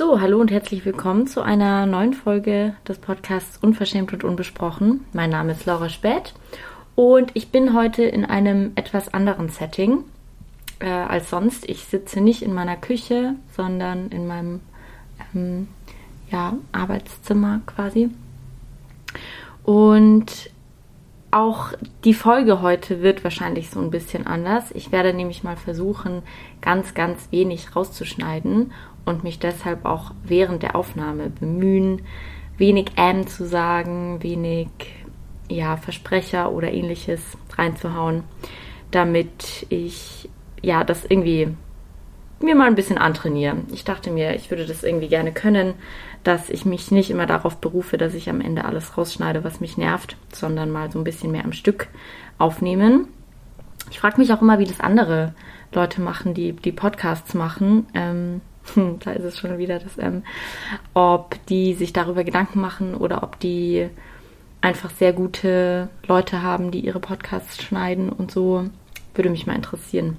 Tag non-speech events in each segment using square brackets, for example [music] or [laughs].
So, hallo und herzlich willkommen zu einer neuen Folge des Podcasts Unverschämt und Unbesprochen. Mein Name ist Laura Späth und ich bin heute in einem etwas anderen Setting äh, als sonst. Ich sitze nicht in meiner Küche, sondern in meinem ähm, ja, Arbeitszimmer quasi. Und auch die Folge heute wird wahrscheinlich so ein bisschen anders. Ich werde nämlich mal versuchen, ganz, ganz wenig rauszuschneiden und mich deshalb auch während der Aufnahme bemühen, wenig M zu sagen, wenig ja, Versprecher oder ähnliches reinzuhauen, damit ich ja das irgendwie mir mal ein bisschen antrainiere. Ich dachte mir, ich würde das irgendwie gerne können, dass ich mich nicht immer darauf berufe, dass ich am Ende alles rausschneide, was mich nervt, sondern mal so ein bisschen mehr am Stück aufnehmen. Ich frage mich auch immer, wie das andere Leute machen, die die Podcasts machen. Ähm, hm, da ist es schon wieder das M, ob die sich darüber Gedanken machen oder ob die einfach sehr gute Leute haben, die ihre Podcasts schneiden und so. Würde mich mal interessieren.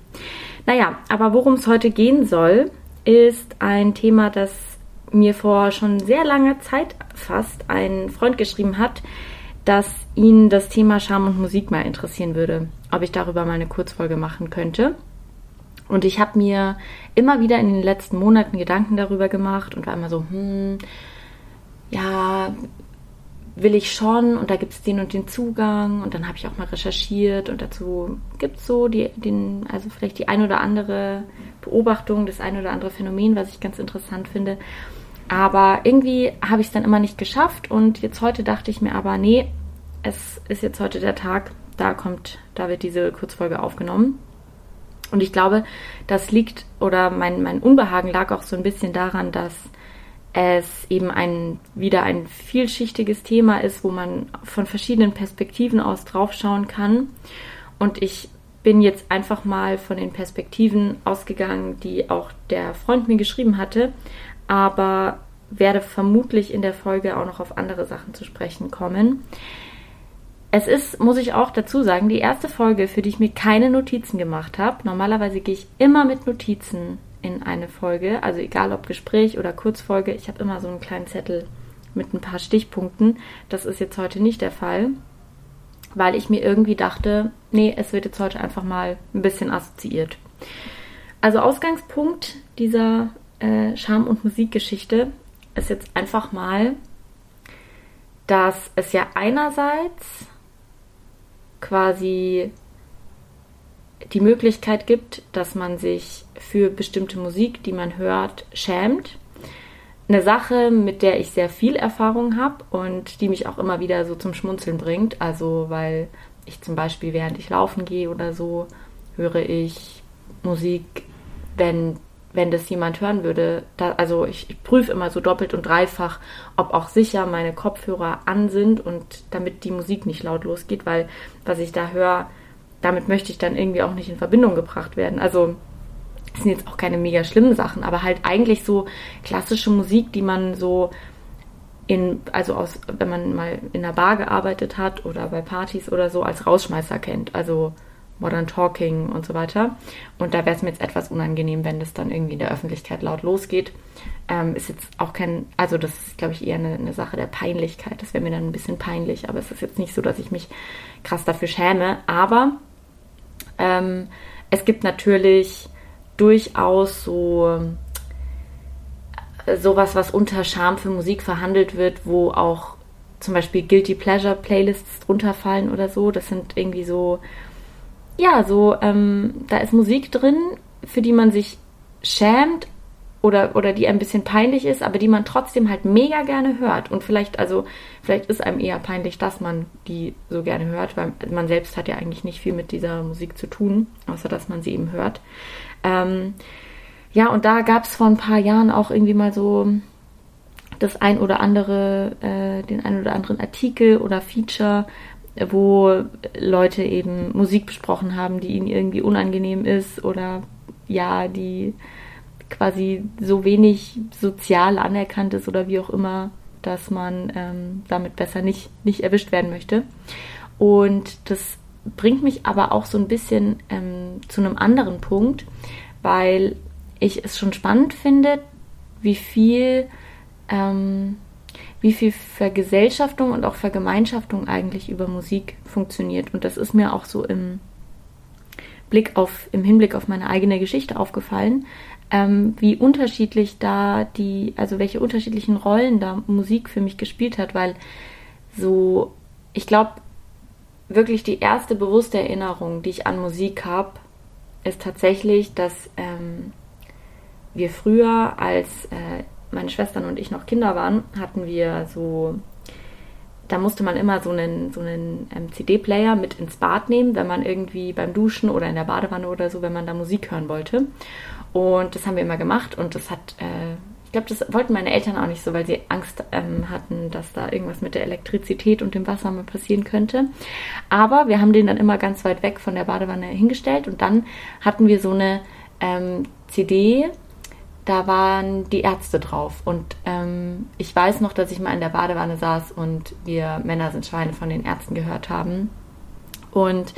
Naja, aber worum es heute gehen soll, ist ein Thema, das mir vor schon sehr langer Zeit fast ein Freund geschrieben hat, dass ihn das Thema Scham und Musik mal interessieren würde, ob ich darüber mal eine Kurzfolge machen könnte. Und ich habe mir immer wieder in den letzten Monaten Gedanken darüber gemacht und war immer so, hm, ja, will ich schon und da gibt es den und den Zugang und dann habe ich auch mal recherchiert und dazu gibt es so die, den, also vielleicht die ein oder andere Beobachtung, das ein oder andere Phänomen, was ich ganz interessant finde. Aber irgendwie habe ich es dann immer nicht geschafft und jetzt heute dachte ich mir aber, nee, es ist jetzt heute der Tag, da kommt, da wird diese Kurzfolge aufgenommen. Und ich glaube, das liegt oder mein, mein Unbehagen lag auch so ein bisschen daran, dass es eben ein, wieder ein vielschichtiges Thema ist, wo man von verschiedenen Perspektiven aus draufschauen kann. Und ich bin jetzt einfach mal von den Perspektiven ausgegangen, die auch der Freund mir geschrieben hatte, aber werde vermutlich in der Folge auch noch auf andere Sachen zu sprechen kommen. Es ist, muss ich auch dazu sagen, die erste Folge, für die ich mir keine Notizen gemacht habe. Normalerweise gehe ich immer mit Notizen in eine Folge, also egal ob Gespräch oder Kurzfolge. Ich habe immer so einen kleinen Zettel mit ein paar Stichpunkten. Das ist jetzt heute nicht der Fall, weil ich mir irgendwie dachte, nee, es wird jetzt heute einfach mal ein bisschen assoziiert. Also Ausgangspunkt dieser äh, Scham- und Musikgeschichte ist jetzt einfach mal, dass es ja einerseits quasi die Möglichkeit gibt, dass man sich für bestimmte Musik, die man hört, schämt. Eine Sache, mit der ich sehr viel Erfahrung habe und die mich auch immer wieder so zum Schmunzeln bringt. Also, weil ich zum Beispiel, während ich laufen gehe oder so, höre ich Musik, wenn wenn das jemand hören würde, da, also ich, ich prüfe immer so doppelt und dreifach, ob auch sicher meine Kopfhörer an sind und damit die Musik nicht laut losgeht, weil was ich da höre, damit möchte ich dann irgendwie auch nicht in Verbindung gebracht werden. Also das sind jetzt auch keine mega schlimmen Sachen, aber halt eigentlich so klassische Musik, die man so in, also aus, wenn man mal in einer Bar gearbeitet hat oder bei Partys oder so, als Rausschmeißer kennt. Also Modern Talking und so weiter. Und da wäre es mir jetzt etwas unangenehm, wenn das dann irgendwie in der Öffentlichkeit laut losgeht. Ähm, ist jetzt auch kein, also das ist, glaube ich, eher eine, eine Sache der Peinlichkeit. Das wäre mir dann ein bisschen peinlich, aber es ist jetzt nicht so, dass ich mich krass dafür schäme. Aber ähm, es gibt natürlich durchaus so äh, sowas, was unter Scham für Musik verhandelt wird, wo auch zum Beispiel Guilty Pleasure Playlists drunter fallen oder so. Das sind irgendwie so ja, so, ähm, da ist Musik drin, für die man sich schämt oder, oder die ein bisschen peinlich ist, aber die man trotzdem halt mega gerne hört. Und vielleicht, also, vielleicht ist einem eher peinlich, dass man die so gerne hört, weil man selbst hat ja eigentlich nicht viel mit dieser Musik zu tun, außer dass man sie eben hört. Ähm, ja, und da gab es vor ein paar Jahren auch irgendwie mal so das ein oder andere, äh, den ein oder anderen Artikel oder Feature, wo Leute eben Musik besprochen haben, die ihnen irgendwie unangenehm ist oder ja, die quasi so wenig sozial anerkannt ist oder wie auch immer, dass man ähm, damit besser nicht, nicht erwischt werden möchte. Und das bringt mich aber auch so ein bisschen ähm, zu einem anderen Punkt, weil ich es schon spannend finde, wie viel, ähm, wie viel Vergesellschaftung und auch Vergemeinschaftung eigentlich über Musik funktioniert. Und das ist mir auch so im Blick auf, im Hinblick auf meine eigene Geschichte aufgefallen, ähm, wie unterschiedlich da die, also welche unterschiedlichen Rollen da Musik für mich gespielt hat, weil so, ich glaube, wirklich die erste bewusste Erinnerung, die ich an Musik habe, ist tatsächlich, dass ähm, wir früher, als äh, meine Schwestern und ich noch Kinder waren, hatten wir so, da musste man immer so einen, so einen ähm, CD-Player mit ins Bad nehmen, wenn man irgendwie beim Duschen oder in der Badewanne oder so, wenn man da Musik hören wollte. Und das haben wir immer gemacht und das hat, äh, ich glaube, das wollten meine Eltern auch nicht so, weil sie Angst ähm, hatten, dass da irgendwas mit der Elektrizität und dem Wasser mal passieren könnte. Aber wir haben den dann immer ganz weit weg von der Badewanne hingestellt und dann hatten wir so eine ähm, CD, da waren die Ärzte drauf. Und ähm, ich weiß noch, dass ich mal in der Badewanne saß und wir Männer sind Schweine von den Ärzten gehört haben. Und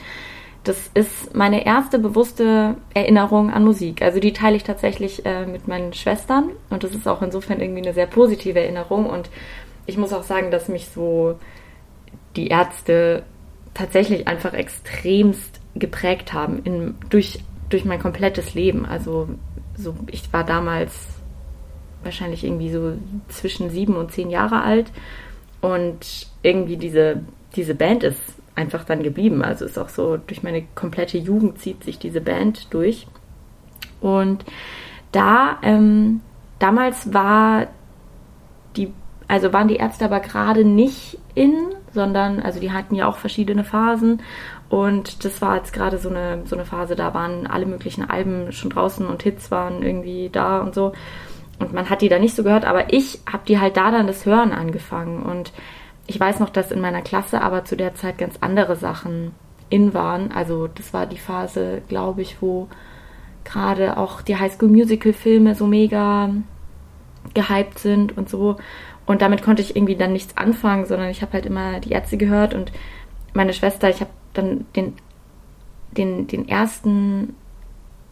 das ist meine erste bewusste Erinnerung an Musik. Also die teile ich tatsächlich äh, mit meinen Schwestern und das ist auch insofern irgendwie eine sehr positive Erinnerung. Und ich muss auch sagen, dass mich so die Ärzte tatsächlich einfach extremst geprägt haben in, durch, durch mein komplettes Leben. Also so, ich war damals wahrscheinlich irgendwie so zwischen sieben und zehn Jahre alt und irgendwie diese, diese Band ist einfach dann geblieben. Also ist auch so, durch meine komplette Jugend zieht sich diese Band durch. Und da, ähm, damals war die, also waren die Ärzte aber gerade nicht in, sondern, also die hatten ja auch verschiedene Phasen. Und das war jetzt gerade so eine, so eine Phase, da waren alle möglichen Alben schon draußen und Hits waren irgendwie da und so. Und man hat die da nicht so gehört, aber ich habe die halt da dann das Hören angefangen. Und ich weiß noch, dass in meiner Klasse aber zu der Zeit ganz andere Sachen in waren. Also das war die Phase, glaube ich, wo gerade auch die Highschool Musical Filme so mega gehypt sind und so. Und damit konnte ich irgendwie dann nichts anfangen, sondern ich habe halt immer die Ärzte gehört und meine Schwester, ich habe dann den, den, den ersten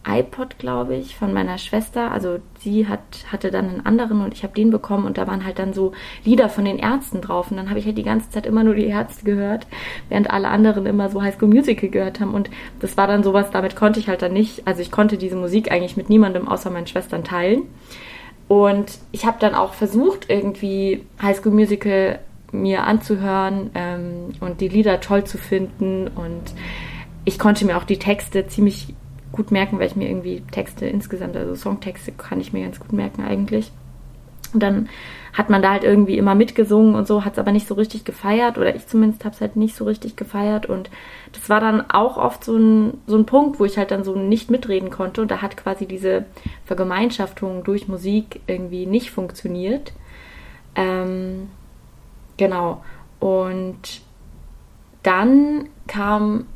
iPod, glaube ich, von meiner Schwester. Also sie hat, hatte dann einen anderen und ich habe den bekommen und da waren halt dann so Lieder von den Ärzten drauf. Und dann habe ich halt die ganze Zeit immer nur die Ärzte gehört, während alle anderen immer so High School Musical gehört haben. Und das war dann sowas, damit konnte ich halt dann nicht, also ich konnte diese Musik eigentlich mit niemandem außer meinen Schwestern teilen. Und ich habe dann auch versucht, irgendwie High School Musical mir anzuhören ähm, und die Lieder toll zu finden und ich konnte mir auch die Texte ziemlich gut merken, weil ich mir irgendwie Texte insgesamt, also Songtexte kann ich mir ganz gut merken eigentlich. Und dann hat man da halt irgendwie immer mitgesungen und so, hat es aber nicht so richtig gefeiert oder ich zumindest habe es halt nicht so richtig gefeiert und das war dann auch oft so ein, so ein Punkt, wo ich halt dann so nicht mitreden konnte und da hat quasi diese Vergemeinschaftung durch Musik irgendwie nicht funktioniert. Ähm, genau. Und dann kam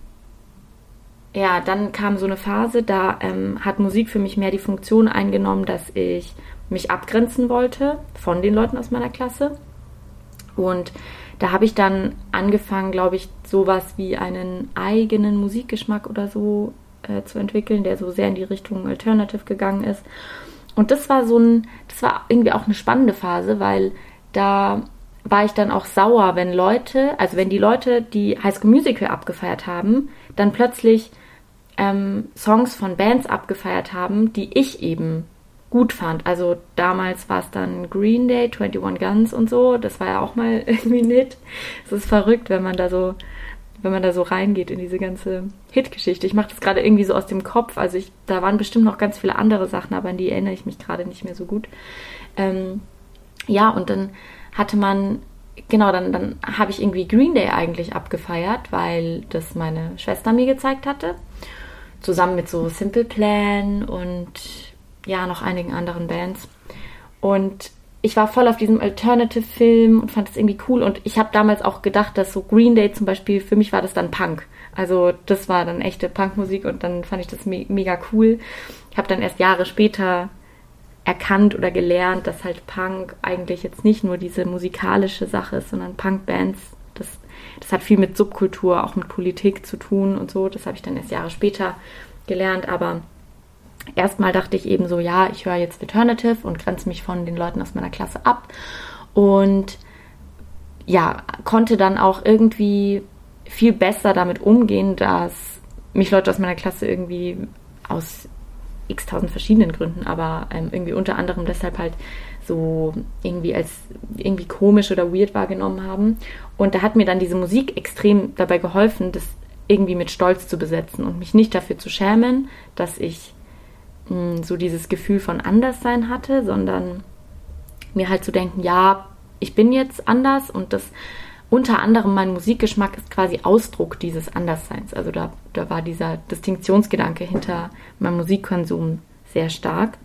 ja, dann kam so eine Phase, da ähm, hat Musik für mich mehr die Funktion eingenommen, dass ich mich abgrenzen wollte von den Leuten aus meiner Klasse. Und da habe ich dann angefangen, glaube ich, sowas wie einen eigenen Musikgeschmack oder so äh, zu entwickeln, der so sehr in die Richtung Alternative gegangen ist. Und das war so ein, das war irgendwie auch eine spannende Phase, weil da war ich dann auch sauer, wenn Leute, also wenn die Leute, die High School Musical abgefeiert haben, dann plötzlich ähm, Songs von Bands abgefeiert haben, die ich eben gut fand. Also damals war es dann Green Day, 21 Guns und so. Das war ja auch mal [laughs] irgendwie nett. Es ist verrückt, wenn man da so, wenn man da so reingeht in diese ganze Hitgeschichte. Ich mache das gerade irgendwie so aus dem Kopf. Also ich, da waren bestimmt noch ganz viele andere Sachen, aber an die erinnere ich mich gerade nicht mehr so gut. Ähm, ja, und dann hatte man genau, dann, dann habe ich irgendwie Green Day eigentlich abgefeiert, weil das meine Schwester mir gezeigt hatte zusammen mit so Simple Plan und ja, noch einigen anderen Bands. Und ich war voll auf diesem Alternative-Film und fand es irgendwie cool. Und ich habe damals auch gedacht, dass so Green Day zum Beispiel, für mich war das dann Punk. Also das war dann echte Punkmusik und dann fand ich das me mega cool. Ich habe dann erst Jahre später erkannt oder gelernt, dass halt Punk eigentlich jetzt nicht nur diese musikalische Sache ist, sondern Punkbands, das das hat viel mit Subkultur, auch mit Politik zu tun und so. Das habe ich dann erst Jahre später gelernt. Aber erstmal dachte ich eben so, ja, ich höre jetzt Alternative und grenze mich von den Leuten aus meiner Klasse ab. Und ja, konnte dann auch irgendwie viel besser damit umgehen, dass mich Leute aus meiner Klasse irgendwie aus x tausend verschiedenen Gründen, aber ähm, irgendwie unter anderem deshalb halt so irgendwie als irgendwie komisch oder weird wahrgenommen haben. Und da hat mir dann diese Musik extrem dabei geholfen, das irgendwie mit Stolz zu besetzen und mich nicht dafür zu schämen, dass ich mh, hm, so dieses Gefühl von Anderssein hatte, sondern mir halt zu denken, ja, ich bin jetzt anders und das unter anderem mein Musikgeschmack ist quasi Ausdruck dieses Andersseins. Also da, da war dieser Distinktionsgedanke hinter meinem Musikkonsum sehr stark.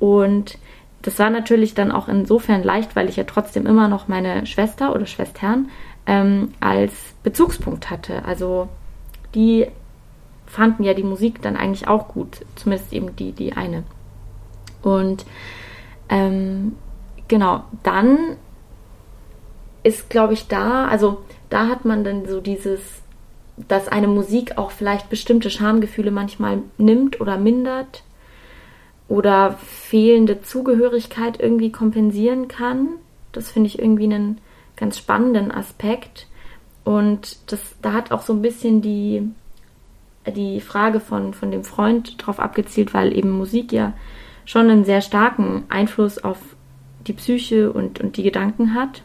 Und das war natürlich dann auch insofern leicht, weil ich ja trotzdem immer noch meine Schwester oder Schwestern ähm, als Bezugspunkt hatte. Also die fanden ja die Musik dann eigentlich auch gut, zumindest eben die, die eine. Und ähm, genau, dann ist, glaube ich, da, also da hat man dann so dieses, dass eine Musik auch vielleicht bestimmte Schamgefühle manchmal nimmt oder mindert oder fehlende Zugehörigkeit irgendwie kompensieren kann. Das finde ich irgendwie einen ganz spannenden Aspekt. Und das, da hat auch so ein bisschen die, die Frage von, von dem Freund drauf abgezielt, weil eben Musik ja schon einen sehr starken Einfluss auf die Psyche und, und die Gedanken hat.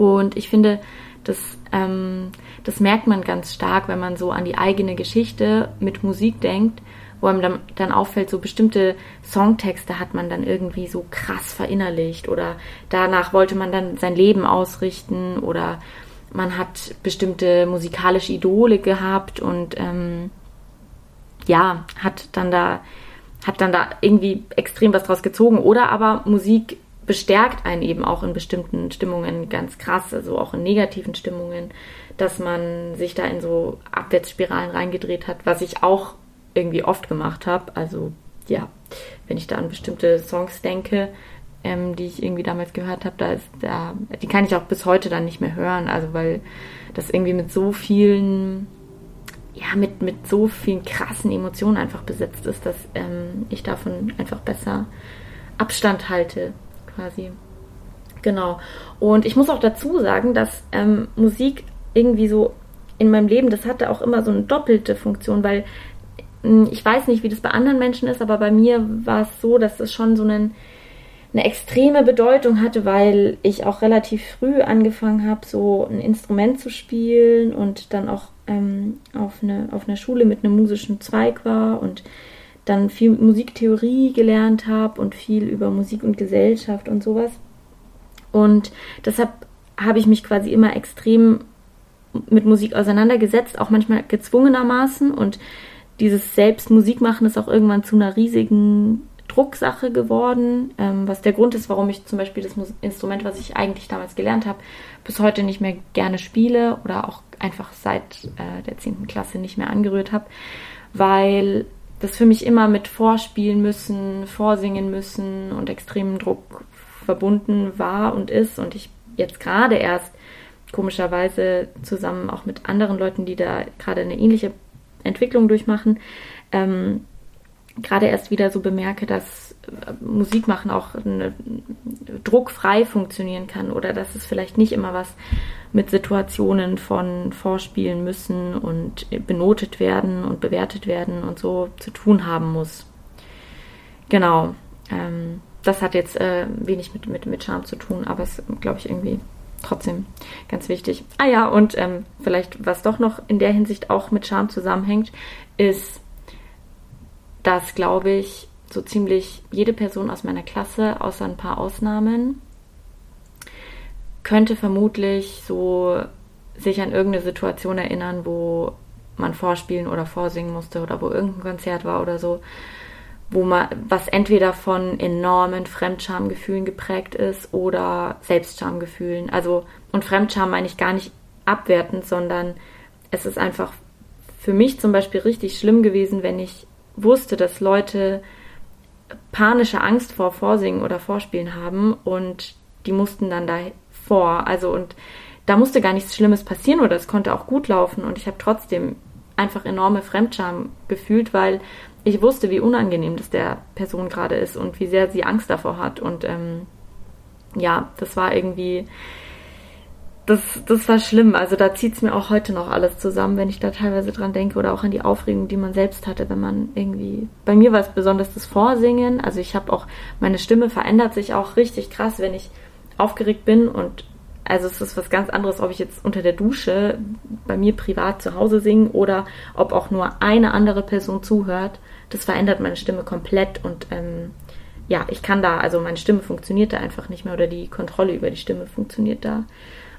Und ich finde, das, ähm, das merkt man ganz stark, wenn man so an die eigene Geschichte mit Musik denkt, wo einem dann, dann auffällt, so bestimmte Songtexte hat man dann irgendwie so krass verinnerlicht oder danach wollte man dann sein Leben ausrichten oder man hat bestimmte musikalische Idole gehabt und ähm, ja, hat dann da hat dann da irgendwie extrem was draus gezogen. Oder aber Musik bestärkt einen eben auch in bestimmten Stimmungen ganz krass, also auch in negativen Stimmungen, dass man sich da in so Abwärtsspiralen reingedreht hat, was ich auch irgendwie oft gemacht habe. Also ja, wenn ich da an bestimmte Songs denke, ähm, die ich irgendwie damals gehört habe, da ist da, die kann ich auch bis heute dann nicht mehr hören, also weil das irgendwie mit so vielen ja, mit, mit so vielen krassen Emotionen einfach besetzt ist, dass ähm, ich davon einfach besser Abstand halte quasi. Genau. Und ich muss auch dazu sagen, dass ähm, Musik irgendwie so in meinem Leben, das hatte auch immer so eine doppelte Funktion, weil hm, ich weiß nicht, wie das bei anderen Menschen ist, aber bei mir war es so, dass es schon so einen, eine extreme Bedeutung hatte, weil ich auch relativ früh angefangen habe, so ein Instrument zu spielen und dann auch ähm, auf, eine, auf einer Schule mit einem musischen Zweig war und dann viel Musiktheorie gelernt habe und viel über Musik und Gesellschaft und sowas. Und deshalb habe ich mich quasi immer extrem mit Musik auseinandergesetzt, auch manchmal gezwungenermaßen. Und dieses selbst Musik machen ist auch irgendwann zu einer riesigen Drucksache geworden, ähm, was der Grund ist, warum ich zum Beispiel das Instrument, was ich eigentlich damals gelernt habe, bis heute nicht mehr gerne spiele oder auch einfach seit äh, der 10. Klasse nicht mehr angerührt habe, weil das für mich immer mit Vorspielen müssen, vorsingen müssen und extremem Druck verbunden war und ist. Und ich jetzt gerade erst komischerweise zusammen auch mit anderen Leuten, die da gerade eine ähnliche Entwicklung durchmachen, ähm, gerade erst wieder so bemerke, dass Musik machen auch eine, druckfrei funktionieren kann oder dass es vielleicht nicht immer was mit Situationen von Vorspielen müssen und benotet werden und bewertet werden und so zu tun haben muss. Genau. Ähm, das hat jetzt äh, wenig mit, mit, mit Charme zu tun, aber es glaube ich irgendwie trotzdem ganz wichtig. Ah ja, und ähm, vielleicht was doch noch in der Hinsicht auch mit Charme zusammenhängt, ist, dass glaube ich so ziemlich jede Person aus meiner Klasse, außer ein paar Ausnahmen, könnte vermutlich so sich an irgendeine Situation erinnern, wo man vorspielen oder vorsingen musste oder wo irgendein Konzert war oder so, wo man, was entweder von enormen Fremdschamgefühlen geprägt ist oder Selbstschamgefühlen. Also, und Fremdscham meine ich gar nicht abwertend, sondern es ist einfach für mich zum Beispiel richtig schlimm gewesen, wenn ich wusste, dass Leute panische Angst vor Vorsingen oder Vorspielen haben und die mussten dann da vor. Also und da musste gar nichts Schlimmes passieren oder es konnte auch gut laufen und ich habe trotzdem einfach enorme Fremdscham gefühlt, weil ich wusste, wie unangenehm das der Person gerade ist und wie sehr sie Angst davor hat. Und ähm, ja, das war irgendwie, das, das war schlimm. Also da zieht es mir auch heute noch alles zusammen, wenn ich da teilweise dran denke oder auch an die Aufregung, die man selbst hatte, wenn man irgendwie. Bei mir war es besonders das Vorsingen. Also ich habe auch, meine Stimme verändert sich auch richtig krass, wenn ich aufgeregt bin und also es ist was ganz anderes, ob ich jetzt unter der Dusche bei mir privat zu Hause singe oder ob auch nur eine andere Person zuhört. Das verändert meine Stimme komplett und ähm, ja, ich kann da, also meine Stimme funktioniert da einfach nicht mehr oder die Kontrolle über die Stimme funktioniert da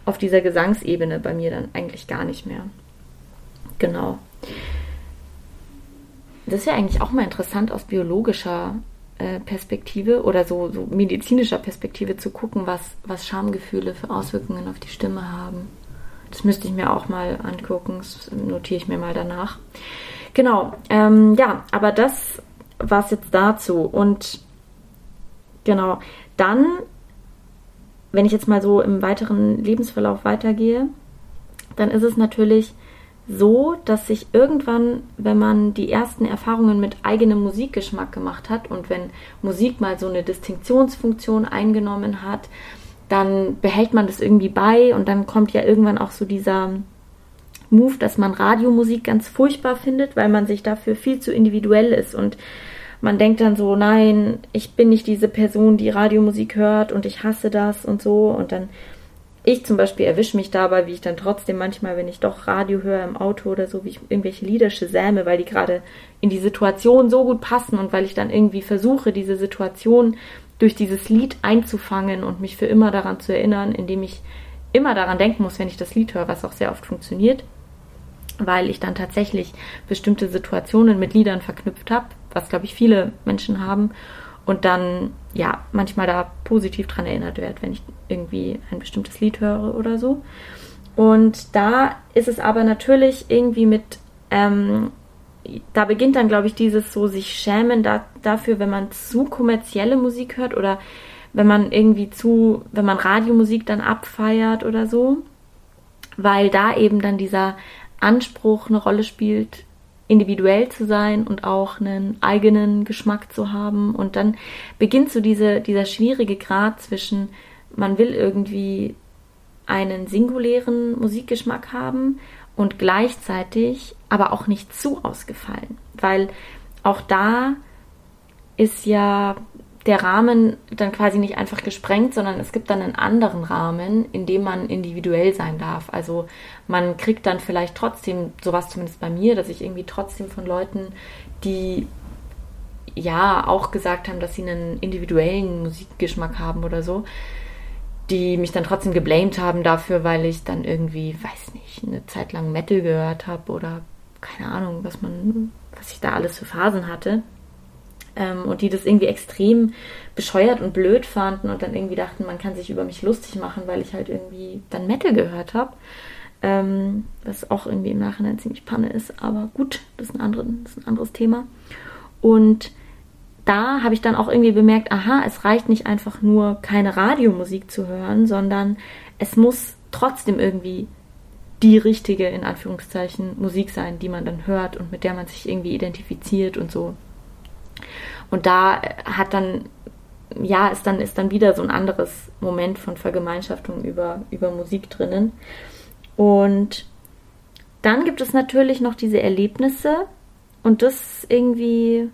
auf dieser Gesangsebene bei mir dann eigentlich gar nicht mehr. Genau. Das wäre eigentlich auch mal interessant aus biologischer äh, Perspektive oder so, so medizinischer Perspektive zu gucken, was, was Schamgefühle für Auswirkungen auf die Stimme haben. Das müsste ich mir auch mal angucken. Das notiere ich mir mal danach. Genau, ähm, ja, aber das war es jetzt dazu. Und genau, dann, wenn ich jetzt mal so im weiteren Lebensverlauf weitergehe, dann ist es natürlich so, dass sich irgendwann, wenn man die ersten Erfahrungen mit eigenem Musikgeschmack gemacht hat und wenn Musik mal so eine Distinktionsfunktion eingenommen hat, dann behält man das irgendwie bei und dann kommt ja irgendwann auch so dieser Move, dass man Radiomusik ganz furchtbar findet, weil man sich dafür viel zu individuell ist und man denkt dann so, nein, ich bin nicht diese Person, die Radiomusik hört und ich hasse das und so. Und dann ich zum Beispiel erwische mich dabei, wie ich dann trotzdem manchmal, wenn ich doch Radio höre im Auto oder so, wie ich irgendwelche Lieder säme, weil die gerade in die Situation so gut passen und weil ich dann irgendwie versuche, diese Situation durch dieses Lied einzufangen und mich für immer daran zu erinnern, indem ich immer daran denken muss, wenn ich das Lied höre, was auch sehr oft funktioniert, weil ich dann tatsächlich bestimmte Situationen mit Liedern verknüpft habe, was glaube ich viele Menschen haben und dann ja manchmal da positiv dran erinnert wird, wenn ich irgendwie ein bestimmtes Lied höre oder so. Und da ist es aber natürlich irgendwie mit, ähm, da beginnt dann, glaube ich, dieses so sich schämen da, dafür, wenn man zu kommerzielle Musik hört oder wenn man irgendwie zu, wenn man Radiomusik dann abfeiert oder so, weil da eben dann dieser Anspruch eine Rolle spielt, individuell zu sein und auch einen eigenen Geschmack zu haben. Und dann beginnt so diese, dieser schwierige Grad zwischen, man will irgendwie einen singulären Musikgeschmack haben und gleichzeitig aber auch nicht zu ausgefallen. Weil auch da ist ja der Rahmen dann quasi nicht einfach gesprengt, sondern es gibt dann einen anderen Rahmen, in dem man individuell sein darf. Also man kriegt dann vielleicht trotzdem, sowas zumindest bei mir, dass ich irgendwie trotzdem von Leuten, die ja auch gesagt haben, dass sie einen individuellen Musikgeschmack haben oder so, die mich dann trotzdem geblamed haben dafür, weil ich dann irgendwie, weiß nicht, eine Zeit lang Metal gehört habe oder keine Ahnung, was man, was ich da alles für Phasen hatte ähm, und die das irgendwie extrem bescheuert und blöd fanden und dann irgendwie dachten, man kann sich über mich lustig machen, weil ich halt irgendwie dann Metal gehört habe. Ähm, was auch irgendwie im Nachhinein ziemlich Panne ist, aber gut, das ist ein, andere, das ist ein anderes Thema. Und da habe ich dann auch irgendwie bemerkt, aha, es reicht nicht einfach nur keine Radiomusik zu hören, sondern es muss trotzdem irgendwie die richtige, in Anführungszeichen, Musik sein, die man dann hört und mit der man sich irgendwie identifiziert und so. Und da hat dann, ja, ist dann, ist dann wieder so ein anderes Moment von Vergemeinschaftung über, über Musik drinnen. Und dann gibt es natürlich noch diese Erlebnisse und das irgendwie,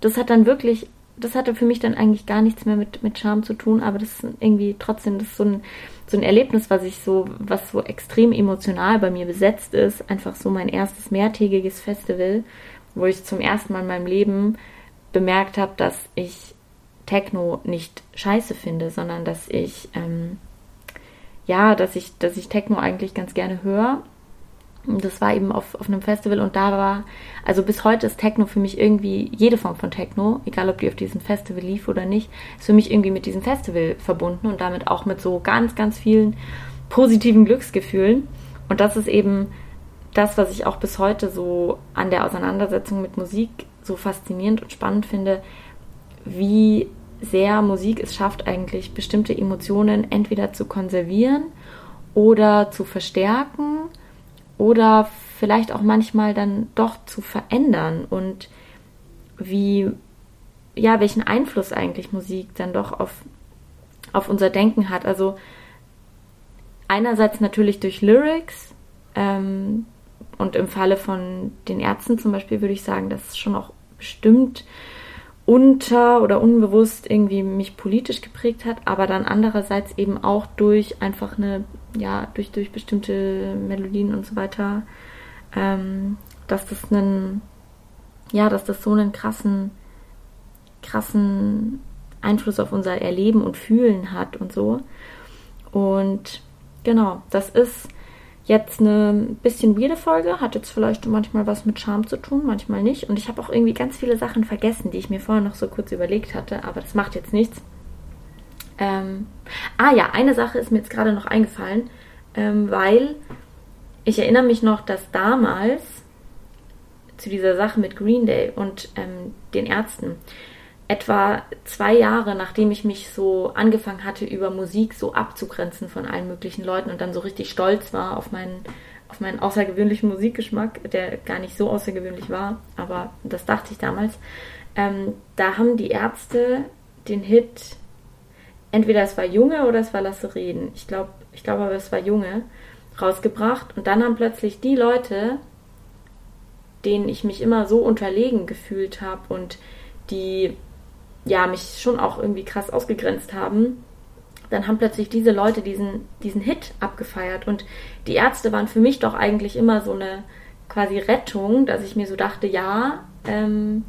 das hat dann wirklich, das hatte für mich dann eigentlich gar nichts mehr mit, mit Charme zu tun, aber das ist irgendwie trotzdem, das ist so ein, so ein Erlebnis, was ich so, was so extrem emotional bei mir besetzt ist. Einfach so mein erstes mehrtägiges Festival, wo ich zum ersten Mal in meinem Leben bemerkt habe, dass ich Techno nicht scheiße finde, sondern dass ich ähm, ja, dass ich, dass ich Techno eigentlich ganz gerne höre. Das war eben auf, auf einem Festival und da war, also bis heute ist Techno für mich irgendwie, jede Form von Techno, egal ob die auf diesem Festival lief oder nicht, ist für mich irgendwie mit diesem Festival verbunden und damit auch mit so ganz, ganz vielen positiven Glücksgefühlen. Und das ist eben das, was ich auch bis heute so an der Auseinandersetzung mit Musik so faszinierend und spannend finde, wie sehr Musik es schafft, eigentlich bestimmte Emotionen entweder zu konservieren oder zu verstärken oder vielleicht auch manchmal dann doch zu verändern. Und wie, ja, welchen Einfluss eigentlich Musik dann doch auf, auf unser Denken hat. Also einerseits natürlich durch Lyrics ähm, und im Falle von den Ärzten zum Beispiel würde ich sagen, dass schon auch bestimmt unter oder unbewusst irgendwie mich politisch geprägt hat, aber dann andererseits eben auch durch einfach eine, ja, durch, durch bestimmte Melodien und so weiter, ähm, dass das einen, ja, dass das so einen krassen, krassen Einfluss auf unser Erleben und Fühlen hat und so. Und genau, das ist jetzt eine bisschen weirde Folge, hat jetzt vielleicht manchmal was mit Charme zu tun, manchmal nicht. Und ich habe auch irgendwie ganz viele Sachen vergessen, die ich mir vorher noch so kurz überlegt hatte, aber das macht jetzt nichts. Ähm, ah ja, eine Sache ist mir jetzt gerade noch eingefallen, ähm, weil ich erinnere mich noch, dass damals zu dieser Sache mit Green Day und ähm, den Ärzten, etwa zwei Jahre, nachdem ich mich so angefangen hatte, über Musik so abzugrenzen von allen möglichen Leuten und dann so richtig stolz war auf meinen, auf meinen außergewöhnlichen Musikgeschmack, der gar nicht so außergewöhnlich war, aber das dachte ich damals, ähm, da haben die Ärzte den Hit, entweder es war Junge oder es war Lasse reden, ich glaube ich glaub aber es war Junge, rausgebracht und dann haben plötzlich die Leute, denen ich mich immer so unterlegen gefühlt habe und die ja, mich schon auch irgendwie krass ausgegrenzt haben, dann haben plötzlich diese Leute diesen, diesen Hit abgefeiert. Und die Ärzte waren für mich doch eigentlich immer so eine quasi Rettung, dass ich mir so dachte, ja, ähm,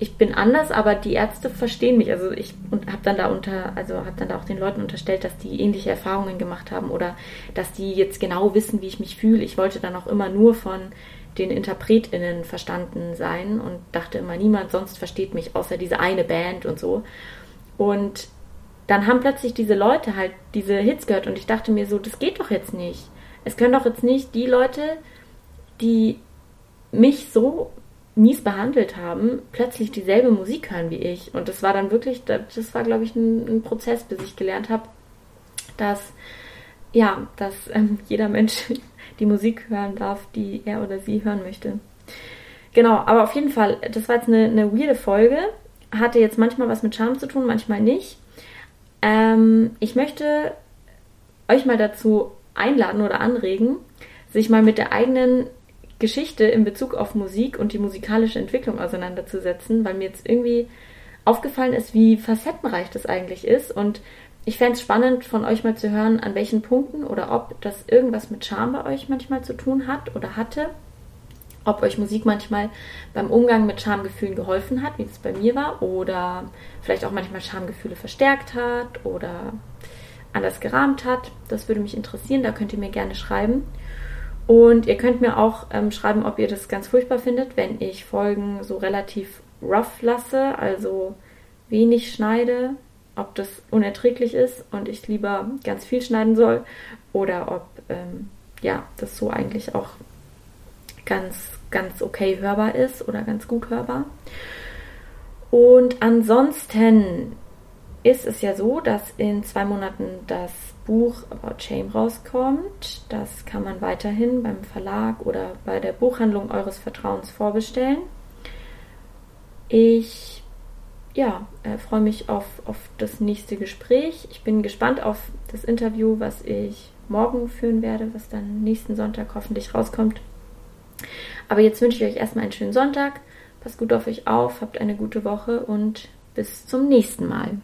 ich bin anders, aber die Ärzte verstehen mich. Also ich habe dann da unter, also habe dann da auch den Leuten unterstellt, dass die ähnliche Erfahrungen gemacht haben oder dass die jetzt genau wissen, wie ich mich fühle. Ich wollte dann auch immer nur von den InterpretInnen verstanden sein und dachte immer, niemand sonst versteht mich außer diese eine Band und so. Und dann haben plötzlich diese Leute halt diese Hits gehört und ich dachte mir so, das geht doch jetzt nicht. Es können doch jetzt nicht die Leute, die mich so mies behandelt haben, plötzlich dieselbe Musik hören wie ich. Und das war dann wirklich, das war, glaube ich, ein, ein Prozess, bis ich gelernt habe, dass ja, dass ähm, jeder Mensch die Musik hören darf, die er oder sie hören möchte. Genau, aber auf jeden Fall, das war jetzt eine, eine weirde Folge. Hatte jetzt manchmal was mit Charme zu tun, manchmal nicht. Ähm, ich möchte euch mal dazu einladen oder anregen, sich mal mit der eigenen Geschichte in Bezug auf Musik und die musikalische Entwicklung auseinanderzusetzen, weil mir jetzt irgendwie aufgefallen ist, wie facettenreich das eigentlich ist und ich fände es spannend, von euch mal zu hören, an welchen Punkten oder ob das irgendwas mit Charme bei euch manchmal zu tun hat oder hatte. Ob euch Musik manchmal beim Umgang mit Schamgefühlen geholfen hat, wie es bei mir war, oder vielleicht auch manchmal Schamgefühle verstärkt hat oder anders gerahmt hat. Das würde mich interessieren, da könnt ihr mir gerne schreiben. Und ihr könnt mir auch ähm, schreiben, ob ihr das ganz furchtbar findet, wenn ich Folgen so relativ rough lasse, also wenig schneide, ob das unerträglich ist und ich lieber ganz viel schneiden soll oder ob ähm, ja, das so eigentlich auch ganz, ganz okay hörbar ist oder ganz gut hörbar. Und ansonsten ist es ja so, dass in zwei Monaten das Buch About Shame rauskommt. Das kann man weiterhin beim Verlag oder bei der Buchhandlung eures Vertrauens vorbestellen. Ich ja, äh, freue mich auf, auf das nächste Gespräch. Ich bin gespannt auf das Interview, was ich morgen führen werde, was dann nächsten Sonntag hoffentlich rauskommt. Aber jetzt wünsche ich euch erstmal einen schönen Sonntag. Passt gut auf euch auf, habt eine gute Woche und bis zum nächsten Mal.